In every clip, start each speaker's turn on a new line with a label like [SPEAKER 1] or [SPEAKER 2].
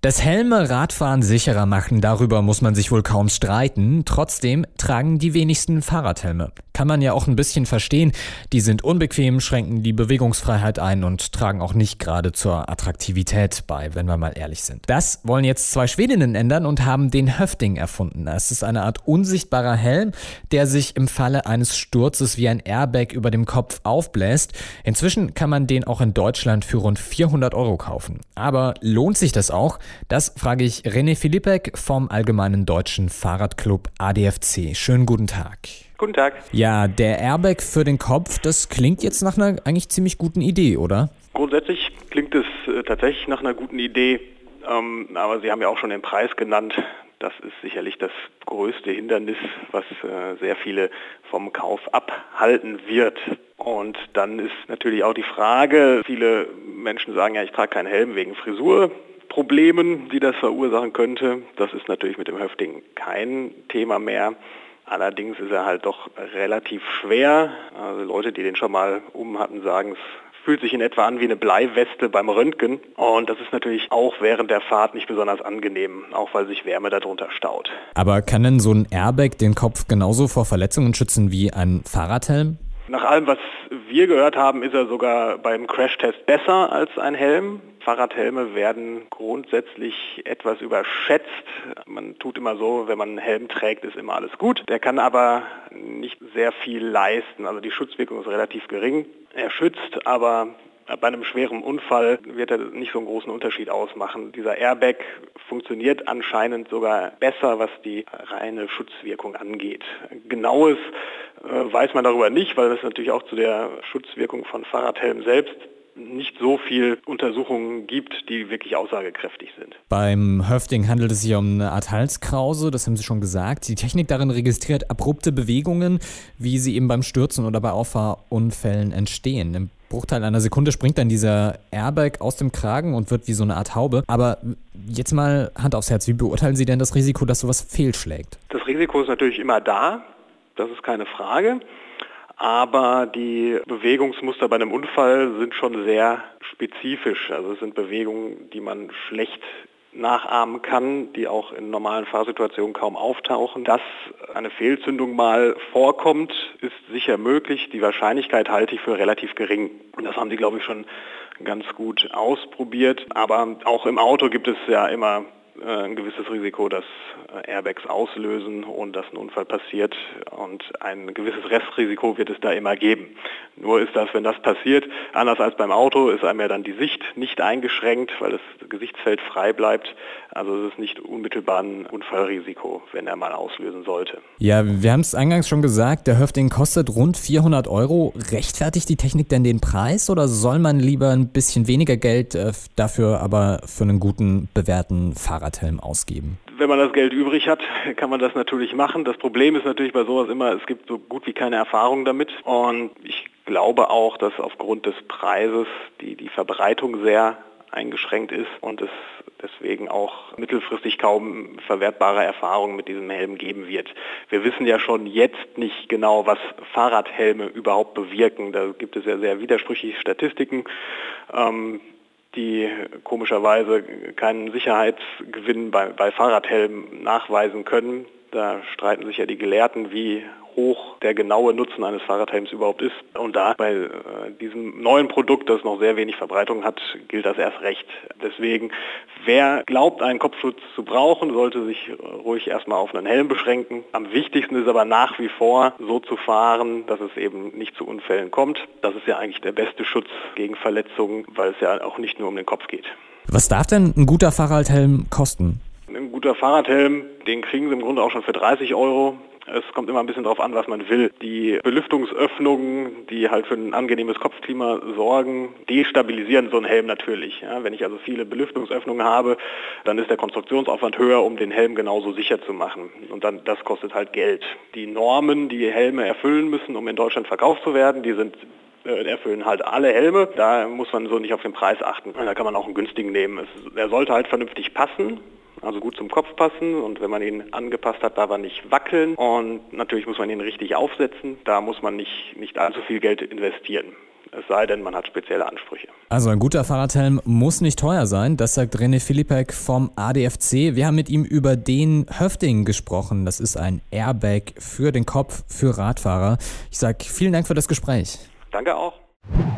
[SPEAKER 1] Dass Helme Radfahren sicherer machen, darüber muss man sich wohl kaum streiten. Trotzdem tragen die wenigsten Fahrradhelme. Kann man ja auch ein bisschen verstehen. Die sind unbequem, schränken die Bewegungsfreiheit ein und tragen auch nicht gerade zur Attraktivität bei, wenn wir mal ehrlich sind. Das wollen jetzt zwei Schwedinnen ändern und haben den Höfting erfunden. Es ist eine Art unsichtbarer Helm, der sich im Falle eines Sturzes wie ein Airbag über dem Kopf aufbläst. Inzwischen kann man den auch in Deutschland für rund 400 Euro kaufen. Aber lohnt sich das auch? Das frage ich René Philippek vom Allgemeinen Deutschen Fahrradclub ADFC. Schönen guten Tag.
[SPEAKER 2] Guten Tag.
[SPEAKER 1] Ja, der Airbag für den Kopf, das klingt jetzt nach einer eigentlich ziemlich guten Idee, oder?
[SPEAKER 2] Grundsätzlich klingt es äh, tatsächlich nach einer guten Idee, ähm, aber Sie haben ja auch schon den Preis genannt. Das ist sicherlich das größte Hindernis, was äh, sehr viele vom Kauf abhalten wird. Und dann ist natürlich auch die Frage, viele Menschen sagen ja, ich trage keinen Helm wegen Frisur. Problemen, die das verursachen könnte. Das ist natürlich mit dem Höfting kein Thema mehr. Allerdings ist er halt doch relativ schwer. Also Leute, die den schon mal um hatten, sagen, es fühlt sich in etwa an wie eine Bleiweste beim Röntgen. Und das ist natürlich auch während der Fahrt nicht besonders angenehm, auch weil sich Wärme darunter staut.
[SPEAKER 1] Aber kann denn so ein Airbag den Kopf genauso vor Verletzungen schützen wie ein Fahrradhelm?
[SPEAKER 2] Nach allem, was wir gehört haben, ist er sogar beim Crashtest besser als ein Helm. Fahrradhelme werden grundsätzlich etwas überschätzt. Man tut immer so, wenn man einen Helm trägt, ist immer alles gut. Der kann aber nicht sehr viel leisten. Also die Schutzwirkung ist relativ gering. Er schützt, aber bei einem schweren Unfall wird er nicht so einen großen Unterschied ausmachen. Dieser Airbag funktioniert anscheinend sogar besser, was die reine Schutzwirkung angeht. Genaues weiß man darüber nicht, weil es natürlich auch zu der Schutzwirkung von Fahrradhelmen selbst nicht so viel Untersuchungen gibt, die wirklich aussagekräftig sind.
[SPEAKER 1] Beim Höfting handelt es sich um eine Art Halskrause, das haben Sie schon gesagt. Die Technik darin registriert abrupte Bewegungen, wie sie eben beim Stürzen oder bei Auffahrunfällen entstehen. Im Bruchteil einer Sekunde springt dann dieser Airbag aus dem Kragen und wird wie so eine Art Haube. Aber jetzt mal Hand aufs Herz, wie beurteilen Sie denn das Risiko, dass sowas fehlschlägt?
[SPEAKER 2] Das Risiko ist natürlich immer da das ist keine Frage. Aber die Bewegungsmuster bei einem Unfall sind schon sehr spezifisch. Also es sind Bewegungen, die man schlecht nachahmen kann, die auch in normalen Fahrsituationen kaum auftauchen. Dass eine Fehlzündung mal vorkommt, ist sicher möglich. Die Wahrscheinlichkeit halte ich für relativ gering. Und das haben Sie, glaube ich, schon ganz gut ausprobiert. Aber auch im Auto gibt es ja immer ein gewisses Risiko, dass äh, Airbags auslösen und dass ein Unfall passiert und ein gewisses Restrisiko wird es da immer geben. Nur ist das, wenn das passiert, anders als beim Auto, ist einem ja dann die Sicht nicht eingeschränkt, weil das Gesichtsfeld frei bleibt. Also es ist nicht unmittelbar ein Unfallrisiko, wenn er mal auslösen sollte.
[SPEAKER 1] Ja, wir haben es eingangs schon gesagt, der Höfting kostet rund 400 Euro. Rechtfertigt die Technik denn den Preis oder soll man lieber ein bisschen weniger Geld äh, dafür aber für einen guten, bewährten Fahrrad Fahrradhelm ausgeben?
[SPEAKER 2] Wenn man das Geld übrig hat, kann man das natürlich machen. Das Problem ist natürlich bei sowas immer, es gibt so gut wie keine Erfahrung damit. Und ich glaube auch, dass aufgrund des Preises die, die Verbreitung sehr eingeschränkt ist und es deswegen auch mittelfristig kaum verwertbare Erfahrungen mit diesem Helm geben wird. Wir wissen ja schon jetzt nicht genau, was Fahrradhelme überhaupt bewirken. Da gibt es ja sehr widersprüchliche Statistiken. Ähm, die komischerweise keinen Sicherheitsgewinn bei, bei Fahrradhelmen nachweisen können. Da streiten sich ja die Gelehrten, wie hoch der genaue Nutzen eines Fahrradhelms überhaupt ist. Und da bei äh, diesem neuen Produkt, das noch sehr wenig Verbreitung hat, gilt das erst recht. Deswegen, wer glaubt, einen Kopfschutz zu brauchen, sollte sich ruhig erstmal auf einen Helm beschränken. Am wichtigsten ist aber nach wie vor, so zu fahren, dass es eben nicht zu Unfällen kommt. Das ist ja eigentlich der beste Schutz gegen Verletzungen, weil es ja auch nicht nur um den Kopf geht.
[SPEAKER 1] Was darf denn ein guter Fahrradhelm kosten?
[SPEAKER 2] Ein guter Fahrradhelm, den kriegen Sie im Grunde auch schon für 30 Euro. Es kommt immer ein bisschen darauf an, was man will. Die Belüftungsöffnungen, die halt für ein angenehmes Kopfklima sorgen, destabilisieren so einen Helm natürlich. Ja, wenn ich also viele Belüftungsöffnungen habe, dann ist der Konstruktionsaufwand höher, um den Helm genauso sicher zu machen. Und dann das kostet halt Geld. Die Normen, die Helme erfüllen müssen, um in Deutschland verkauft zu werden, die sind äh, erfüllen halt alle Helme. Da muss man so nicht auf den Preis achten. Da kann man auch einen günstigen nehmen. Er sollte halt vernünftig passen also gut zum Kopf passen und wenn man ihn angepasst hat, darf er nicht wackeln und natürlich muss man ihn richtig aufsetzen. Da muss man nicht, nicht allzu viel Geld investieren. Es sei denn, man hat spezielle Ansprüche.
[SPEAKER 1] Also ein guter Fahrradhelm muss nicht teuer sein, das sagt René Filipek vom ADFC. Wir haben mit ihm über den Höfting gesprochen. Das ist ein Airbag für den Kopf für Radfahrer. Ich sage vielen Dank für das Gespräch.
[SPEAKER 2] Danke auch.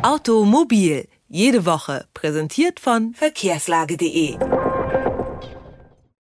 [SPEAKER 3] Automobil, jede Woche, präsentiert von verkehrslage.de.